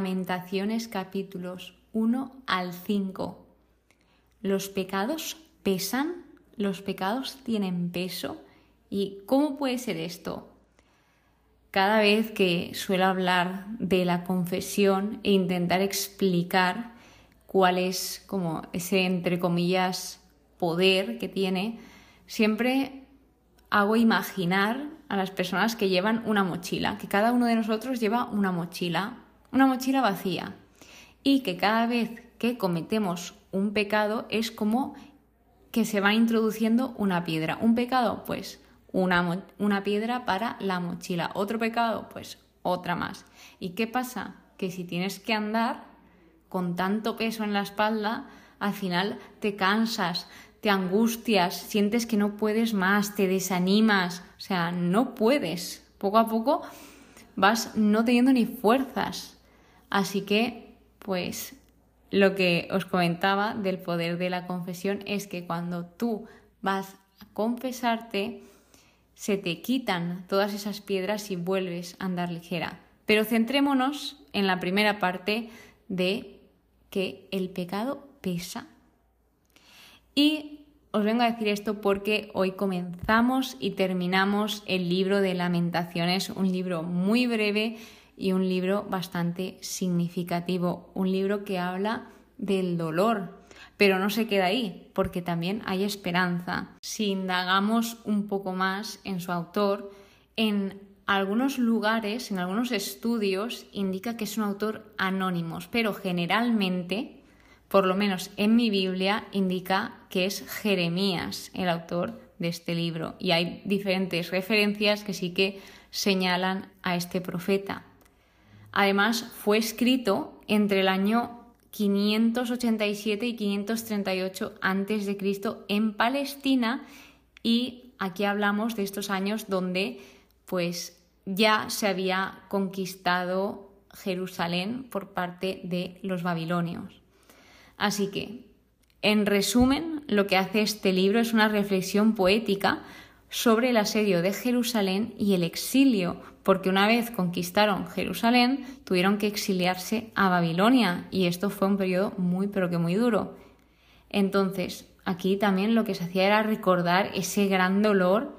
Lamentaciones capítulos 1 al 5. ¿Los pecados pesan? ¿Los pecados tienen peso? ¿Y cómo puede ser esto? Cada vez que suelo hablar de la confesión e intentar explicar cuál es como ese entre comillas poder que tiene, siempre hago imaginar a las personas que llevan una mochila, que cada uno de nosotros lleva una mochila, una mochila vacía, y que cada vez que cometemos un pecado es como que se va introduciendo una piedra. Un pecado, pues una, una piedra para la mochila. Otro pecado, pues otra más. ¿Y qué pasa? Que si tienes que andar con tanto peso en la espalda, al final te cansas, te angustias, sientes que no puedes más, te desanimas, o sea, no puedes. Poco a poco vas no teniendo ni fuerzas. Así que, pues, lo que os comentaba del poder de la confesión es que cuando tú vas a confesarte, se te quitan todas esas piedras y vuelves a andar ligera. Pero centrémonos en la primera parte de que el pecado pesa y os vengo a decir esto porque hoy comenzamos y terminamos el libro de lamentaciones, un libro muy breve y un libro bastante significativo, un libro que habla del dolor, pero no se queda ahí, porque también hay esperanza. Si indagamos un poco más en su autor, en algunos lugares, en algunos estudios, indica que es un autor anónimo, pero generalmente por lo menos en mi Biblia, indica que es Jeremías el autor de este libro. Y hay diferentes referencias que sí que señalan a este profeta. Además, fue escrito entre el año 587 y 538 a.C. en Palestina y aquí hablamos de estos años donde pues ya se había conquistado Jerusalén por parte de los babilonios. Así que, en resumen, lo que hace este libro es una reflexión poética sobre el asedio de Jerusalén y el exilio, porque una vez conquistaron Jerusalén, tuvieron que exiliarse a Babilonia y esto fue un periodo muy pero que muy duro. Entonces, aquí también lo que se hacía era recordar ese gran dolor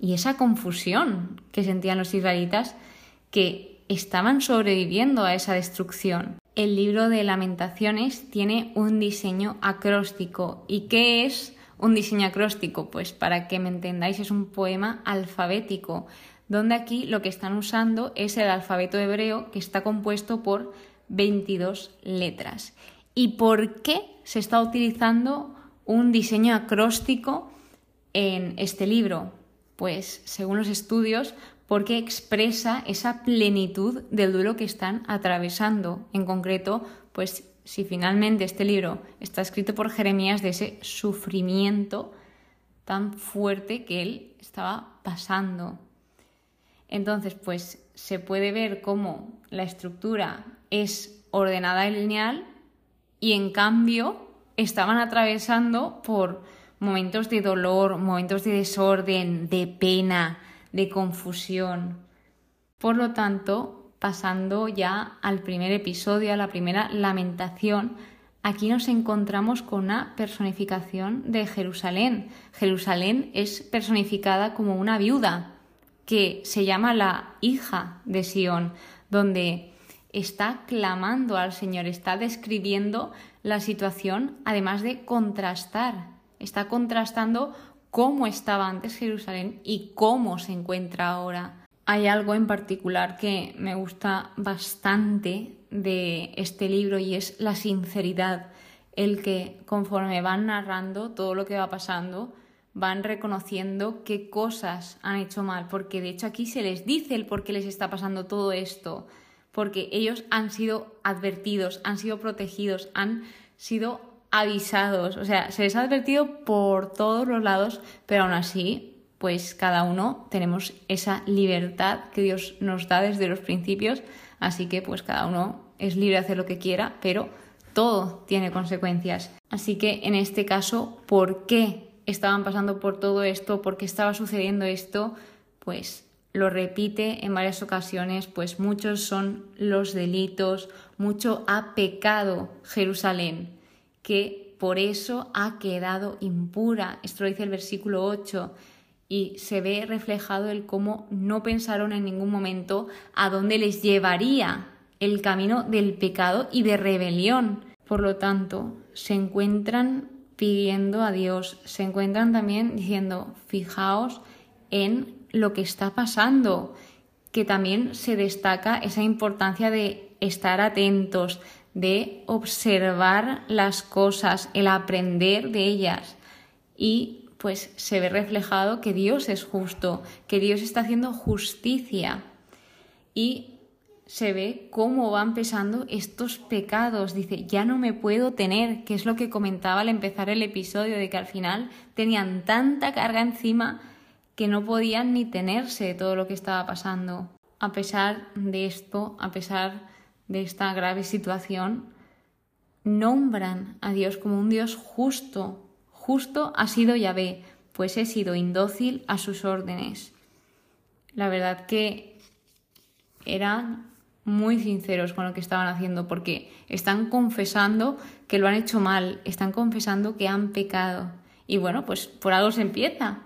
y esa confusión que sentían los israelitas que estaban sobreviviendo a esa destrucción el libro de lamentaciones tiene un diseño acróstico. ¿Y qué es un diseño acróstico? Pues para que me entendáis es un poema alfabético, donde aquí lo que están usando es el alfabeto hebreo que está compuesto por 22 letras. ¿Y por qué se está utilizando un diseño acróstico en este libro? Pues según los estudios, porque expresa esa plenitud del duelo que están atravesando. En concreto, pues si finalmente este libro está escrito por Jeremías de ese sufrimiento tan fuerte que él estaba pasando. Entonces, pues se puede ver cómo la estructura es ordenada y lineal y en cambio estaban atravesando por momentos de dolor, momentos de desorden, de pena, de confusión. Por lo tanto, pasando ya al primer episodio, a la primera lamentación, aquí nos encontramos con una personificación de Jerusalén. Jerusalén es personificada como una viuda que se llama la hija de Sión, donde está clamando al Señor, está describiendo la situación, además de contrastar, está contrastando cómo estaba antes Jerusalén y cómo se encuentra ahora. Hay algo en particular que me gusta bastante de este libro y es la sinceridad, el que conforme van narrando todo lo que va pasando, van reconociendo qué cosas han hecho mal, porque de hecho aquí se les dice el por qué les está pasando todo esto, porque ellos han sido advertidos, han sido protegidos, han sido avisados, o sea, se les ha advertido por todos los lados, pero aún así, pues cada uno tenemos esa libertad que Dios nos da desde los principios, así que pues cada uno es libre de hacer lo que quiera, pero todo tiene consecuencias. Así que en este caso, ¿por qué estaban pasando por todo esto? ¿Por qué estaba sucediendo esto? Pues lo repite en varias ocasiones, pues muchos son los delitos, mucho ha pecado Jerusalén, que por eso ha quedado impura. Esto lo dice el versículo 8 y se ve reflejado el cómo no pensaron en ningún momento a dónde les llevaría el camino del pecado y de rebelión. Por lo tanto, se encuentran pidiendo a Dios, se encuentran también diciendo, fijaos en lo que está pasando, que también se destaca esa importancia de estar atentos, de observar las cosas, el aprender de ellas. Y pues se ve reflejado que Dios es justo, que Dios está haciendo justicia. Y se ve cómo van pesando estos pecados. Dice, ya no me puedo tener, que es lo que comentaba al empezar el episodio, de que al final tenían tanta carga encima que no podían ni tenerse todo lo que estaba pasando. A pesar de esto, a pesar de esta grave situación, nombran a Dios como un Dios justo. Justo ha sido Yahvé, pues he sido indócil a sus órdenes. La verdad que eran muy sinceros con lo que estaban haciendo porque están confesando que lo han hecho mal, están confesando que han pecado. Y bueno, pues por algo se empieza.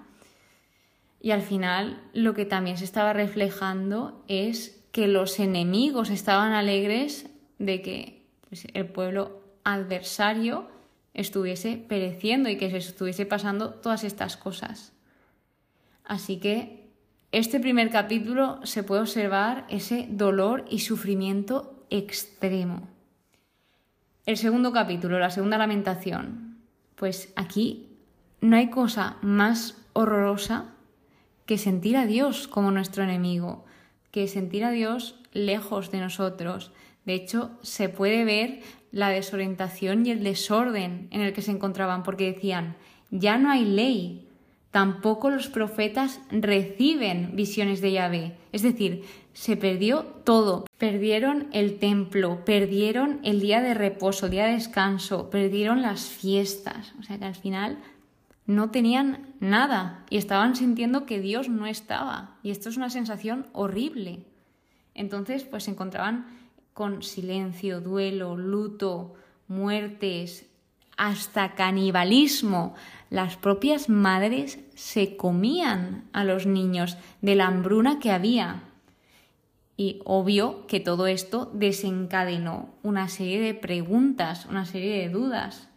Y al final lo que también se estaba reflejando es que los enemigos estaban alegres de que pues, el pueblo adversario estuviese pereciendo y que se estuviese pasando todas estas cosas. Así que este primer capítulo se puede observar ese dolor y sufrimiento extremo. El segundo capítulo, la segunda lamentación, pues aquí no hay cosa más horrorosa que sentir a Dios como nuestro enemigo, que sentir a Dios lejos de nosotros. De hecho, se puede ver la desorientación y el desorden en el que se encontraban, porque decían, ya no hay ley, tampoco los profetas reciben visiones de Yahvé. Es decir, se perdió todo. Perdieron el templo, perdieron el día de reposo, el día de descanso, perdieron las fiestas. O sea que al final no tenían nada y estaban sintiendo que Dios no estaba. Y esto es una sensación horrible. Entonces, pues se encontraban con silencio, duelo, luto, muertes, hasta canibalismo. Las propias madres se comían a los niños de la hambruna que había. Y obvio que todo esto desencadenó una serie de preguntas, una serie de dudas.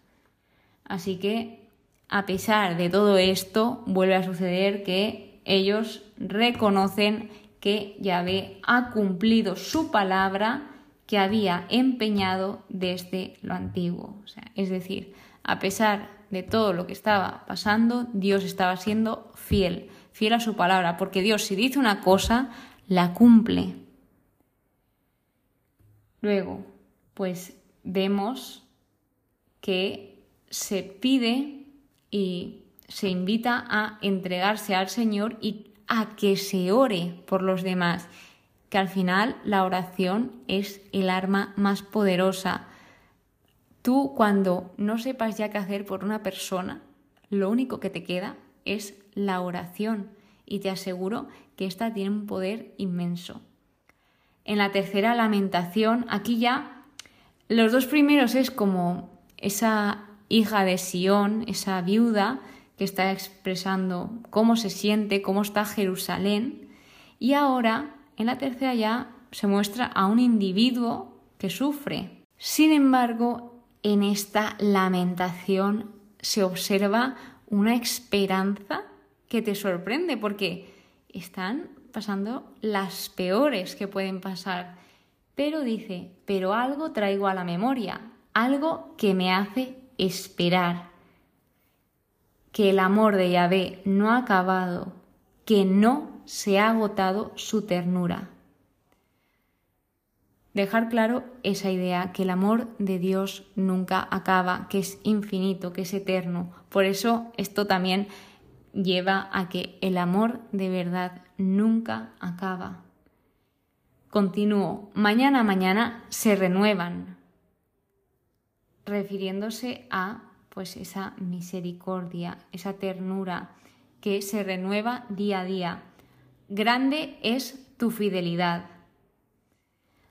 Así que a pesar de todo esto, vuelve a suceder que ellos reconocen que Yahvé ha cumplido su palabra que había empeñado desde lo antiguo. es decir, a pesar de todo lo que estaba pasando, Dios estaba siendo fiel, fiel a su palabra, porque Dios si dice una cosa, la cumple. Luego, pues vemos que se pide y se invita a entregarse al Señor y a que se ore por los demás, que al final la oración es el arma más poderosa. Tú cuando no sepas ya qué hacer por una persona, lo único que te queda es la oración y te aseguro que esta tiene un poder inmenso. En la tercera lamentación, aquí ya los dos primeros es como esa hija de Sión, esa viuda que está expresando cómo se siente, cómo está Jerusalén. Y ahora, en la tercera ya, se muestra a un individuo que sufre. Sin embargo, en esta lamentación se observa una esperanza que te sorprende porque están pasando las peores que pueden pasar. Pero dice, pero algo traigo a la memoria, algo que me hace esperar, que el amor de Yahvé no ha acabado, que no se ha agotado su ternura. Dejar claro esa idea, que el amor de Dios nunca acaba, que es infinito, que es eterno. Por eso esto también lleva a que el amor de verdad nunca acaba. Continúo, mañana mañana se renuevan, refiriéndose a pues esa misericordia, esa ternura que se renueva día a día. Grande es tu fidelidad.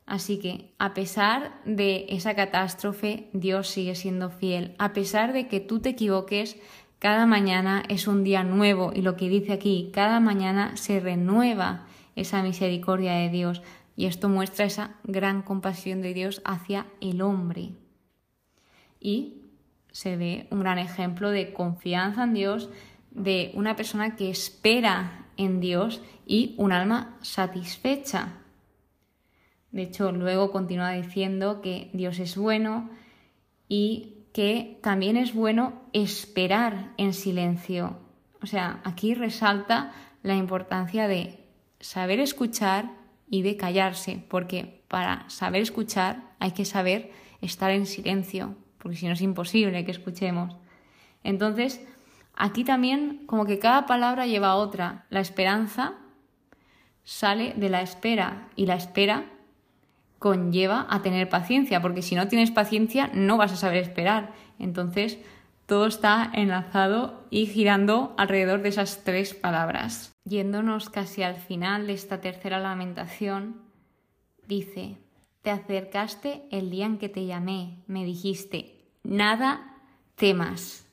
Así que, a pesar de esa catástrofe, Dios sigue siendo fiel. A pesar de que tú te equivoques, cada mañana es un día nuevo y lo que dice aquí, cada mañana se renueva esa misericordia de Dios y esto muestra esa gran compasión de Dios hacia el hombre. Y se ve un gran ejemplo de confianza en Dios, de una persona que espera en Dios y un alma satisfecha. De hecho, luego continúa diciendo que Dios es bueno y que también es bueno esperar en silencio. O sea, aquí resalta la importancia de saber escuchar y de callarse, porque para saber escuchar hay que saber estar en silencio, porque si no es imposible que escuchemos. Entonces, aquí también como que cada palabra lleva otra. La esperanza sale de la espera y la espera conlleva a tener paciencia, porque si no tienes paciencia no vas a saber esperar. Entonces, todo está enlazado y girando alrededor de esas tres palabras. Yéndonos casi al final de esta tercera lamentación, dice, te acercaste el día en que te llamé, me dijiste, nada temas,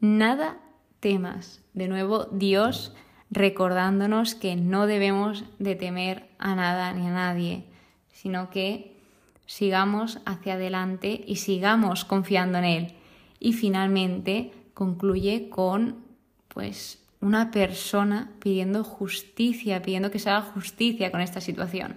nada temas. De nuevo, Dios recordándonos que no debemos de temer a nada ni a nadie, sino que sigamos hacia adelante y sigamos confiando en Él. Y finalmente concluye con pues una persona pidiendo justicia, pidiendo que se haga justicia con esta situación.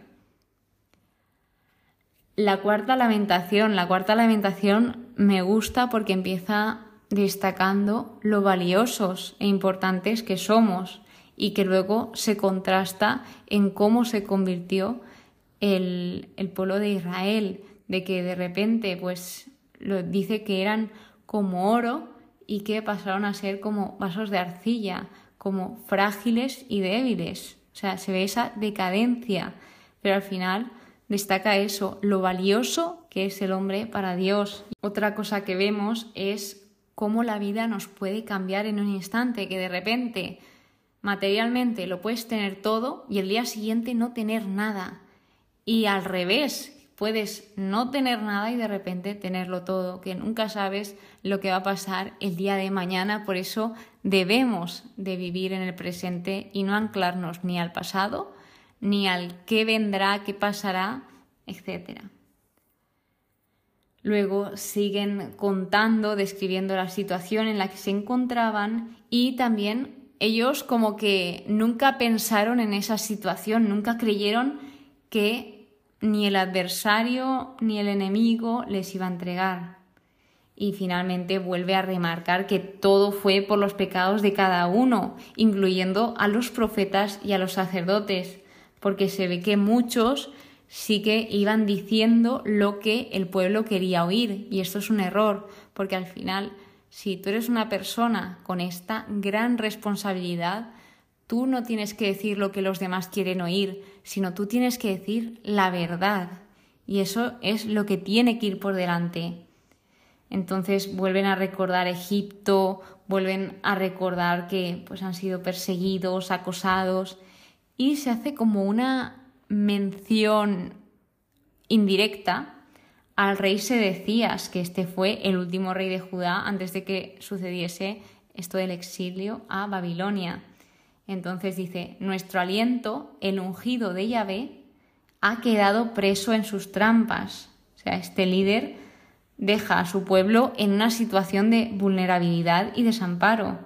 La cuarta lamentación, la cuarta lamentación me gusta porque empieza destacando lo valiosos e importantes que somos y que luego se contrasta en cómo se convirtió el, pueblo de Israel, de que de repente pues lo dice que eran como oro y que pasaron a ser como vasos de arcilla, como frágiles y débiles. O sea, se ve esa decadencia, pero al final destaca eso, lo valioso que es el hombre para Dios. Otra cosa que vemos es cómo la vida nos puede cambiar en un instante, que de repente materialmente lo puedes tener todo y el día siguiente no tener nada. Y al revés, puedes no tener nada y de repente tenerlo todo, que nunca sabes lo que va a pasar el día de mañana, por eso debemos de vivir en el presente y no anclarnos ni al pasado, ni al qué vendrá, qué pasará, etc. Luego siguen contando, describiendo la situación en la que se encontraban y también ellos como que nunca pensaron en esa situación, nunca creyeron que ni el adversario ni el enemigo les iba a entregar. Y finalmente vuelve a remarcar que todo fue por los pecados de cada uno, incluyendo a los profetas y a los sacerdotes, porque se ve que muchos sí que iban diciendo lo que el pueblo quería oír, y esto es un error, porque al final, si tú eres una persona con esta gran responsabilidad, Tú no tienes que decir lo que los demás quieren oír, sino tú tienes que decir la verdad. Y eso es lo que tiene que ir por delante. Entonces vuelven a recordar Egipto, vuelven a recordar que pues, han sido perseguidos, acosados, y se hace como una mención indirecta al rey Sedecías, que este fue el último rey de Judá antes de que sucediese esto del exilio a Babilonia. Entonces dice, nuestro aliento, el ungido de Yahvé, ha quedado preso en sus trampas. O sea, este líder deja a su pueblo en una situación de vulnerabilidad y desamparo.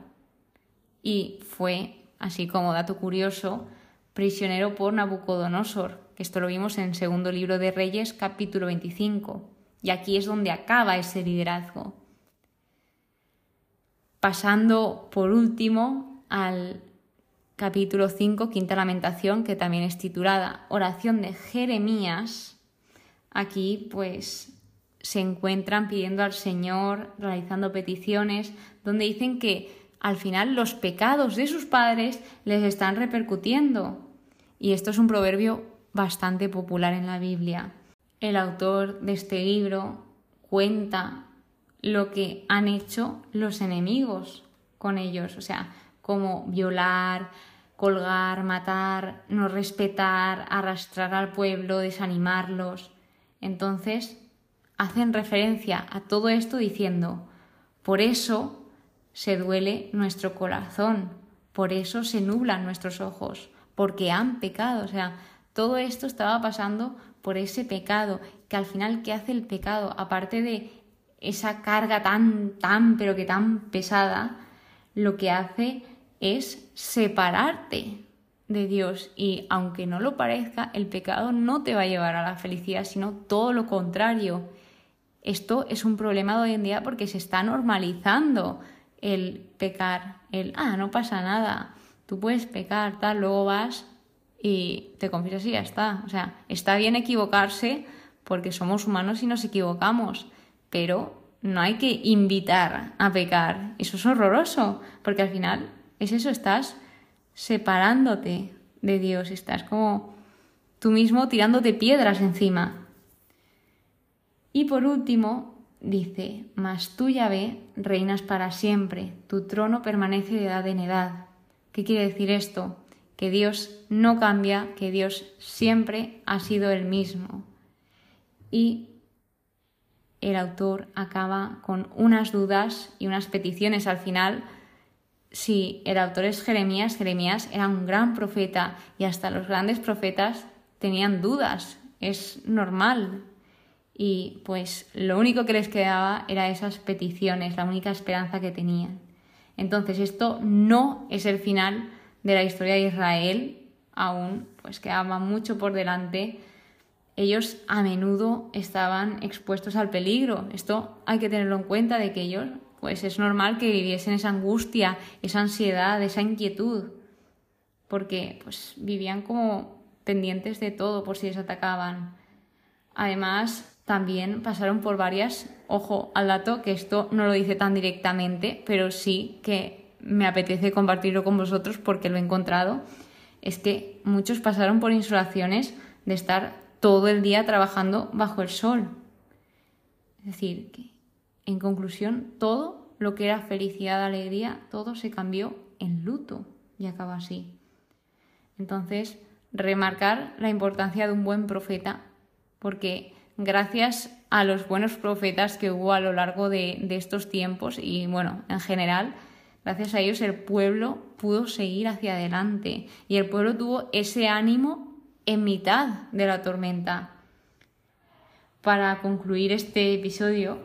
Y fue, así como dato curioso, prisionero por Nabucodonosor, que esto lo vimos en el segundo libro de Reyes, capítulo 25. Y aquí es donde acaba ese liderazgo. Pasando por último al capítulo 5, quinta lamentación, que también es titulada Oración de Jeremías, aquí pues se encuentran pidiendo al Señor, realizando peticiones, donde dicen que al final los pecados de sus padres les están repercutiendo. Y esto es un proverbio bastante popular en la Biblia. El autor de este libro cuenta lo que han hecho los enemigos con ellos, o sea, como violar, colgar, matar, no respetar, arrastrar al pueblo, desanimarlos. Entonces, hacen referencia a todo esto diciendo, por eso se duele nuestro corazón, por eso se nublan nuestros ojos, porque han pecado. O sea, todo esto estaba pasando por ese pecado, que al final, ¿qué hace el pecado? Aparte de esa carga tan, tan, pero que tan pesada, lo que hace es separarte de Dios y aunque no lo parezca, el pecado no te va a llevar a la felicidad, sino todo lo contrario. Esto es un problema de hoy en día porque se está normalizando el pecar, el, ah, no pasa nada, tú puedes pecar, tal, luego vas y te confiesas y ya está. O sea, está bien equivocarse porque somos humanos y nos equivocamos, pero no hay que invitar a pecar. Eso es horroroso, porque al final es eso, estás separándote de Dios, estás como tú mismo tirándote piedras encima. Y por último, dice, mas tú, ve reinas para siempre, tu trono permanece de edad en edad. ¿Qué quiere decir esto? Que Dios no cambia, que Dios siempre ha sido el mismo. Y el autor acaba con unas dudas y unas peticiones al final si el autor es Jeremías, Jeremías era un gran profeta y hasta los grandes profetas tenían dudas, es normal. Y pues lo único que les quedaba era esas peticiones, la única esperanza que tenían. Entonces esto no es el final de la historia de Israel, aún pues quedaba mucho por delante. Ellos a menudo estaban expuestos al peligro. Esto hay que tenerlo en cuenta de que ellos pues es normal que viviesen esa angustia, esa ansiedad, esa inquietud, porque pues vivían como pendientes de todo por si les atacaban. Además, también pasaron por varias, ojo al dato, que esto no lo dice tan directamente, pero sí que me apetece compartirlo con vosotros porque lo he encontrado, es que muchos pasaron por insolaciones de estar todo el día trabajando bajo el sol. Es decir, que en conclusión, todo lo que era felicidad, alegría, todo se cambió en luto y acaba así. Entonces, remarcar la importancia de un buen profeta, porque gracias a los buenos profetas que hubo a lo largo de, estos tiempos y bueno, en general, gracias a ellos el pueblo pudo seguir hacia adelante y el pueblo tuvo ese ánimo en mitad de la tormenta. Para concluir este episodio,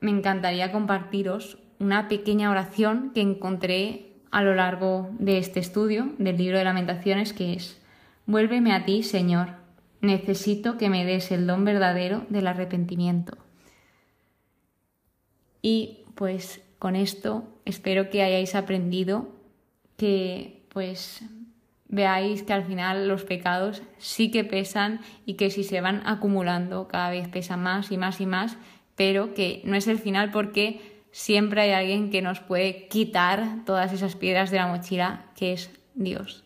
me encantaría compartiros una pequeña oración que encontré a lo largo de este estudio del libro de lamentaciones que es, vuélveme a ti, Señor, necesito que me des el don verdadero del arrepentimiento. Y pues con esto espero que hayáis aprendido que pues veáis que al final los pecados sí que pesan y que si se van acumulando cada vez pesan más y más y más pero que no es el final porque siempre hay alguien que nos puede quitar todas esas piedras de la mochila, que es Dios.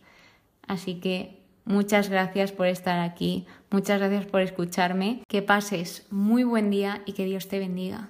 Así que Muchas gracias por estar aquí, muchas gracias por escucharme, que pases muy buen día y que Dios te bendiga.